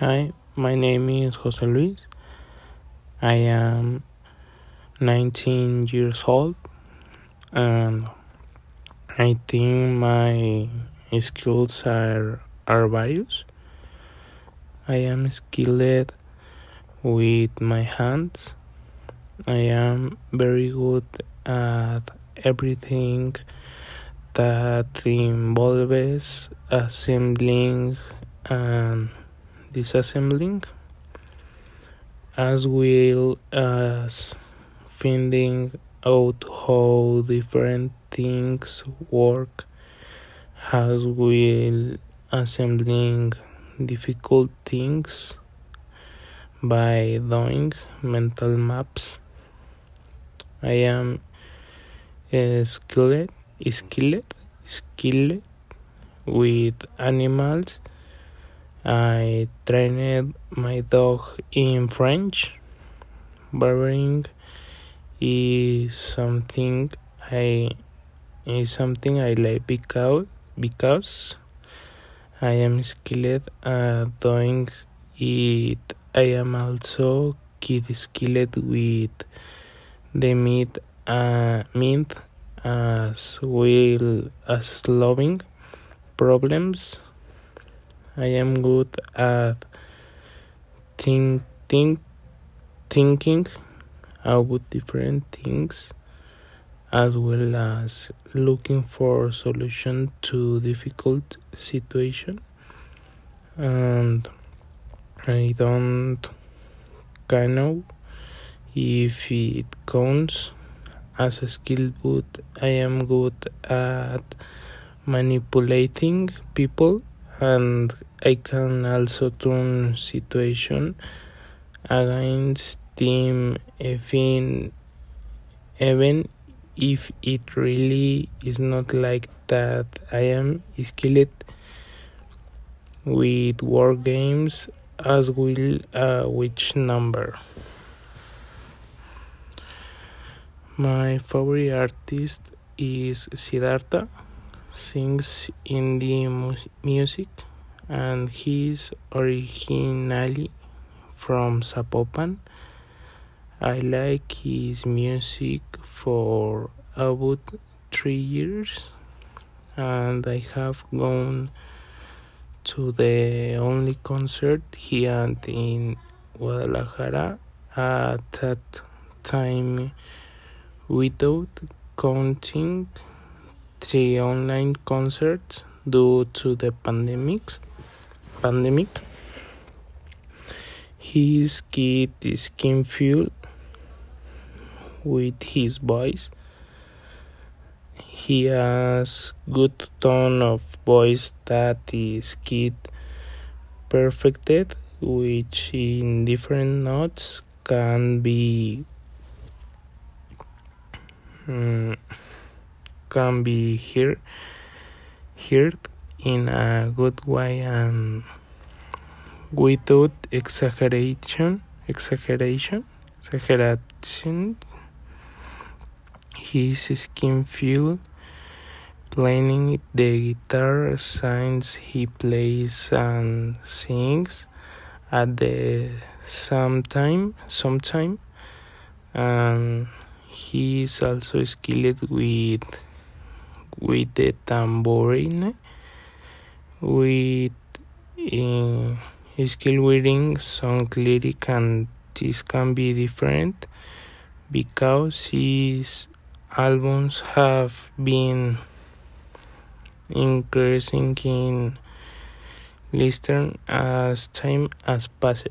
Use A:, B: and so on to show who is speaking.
A: Hi, my name is Jose Luis. I am 19 years old and I think my skills are, are various. I am skilled with my hands. I am very good at everything that involves assembling and disassembling as well as finding out how different things work as well assembling difficult things by doing mental maps. I am skilled skilled skilled with animals I trained my dog in French. Barbering is something I is something I like because because I am skilled at doing it. I am also kid skilled with the meat uh, meat as well as solving problems I am good at think, think, thinking about different things as well as looking for solution to difficult situation. And I don't know if it counts as a skill but I am good at manipulating people and I can also turn situation against them even even if it really is not like that. I am skilled with war games as well uh, which number. My favorite artist is Siddhartha sings indie mu- music and he's originally from Zapopan. I like his music for about three years and I have gone to the only concert he had in Guadalajara at that time without counting three online concerts due to the pandemics pandemic. His kid is Kim Fuel with his voice he has good tone of voice that is kid perfected which in different notes can be um, can be heard, heard in a good way and without exaggeration exaggeration exaggeration. His skin feel playing the guitar since he plays and sings at the same time sometime and he is also skilled with with the tambourine with uh, skill reading song lyric and this can be different because his albums have been increasing in listen as time has passed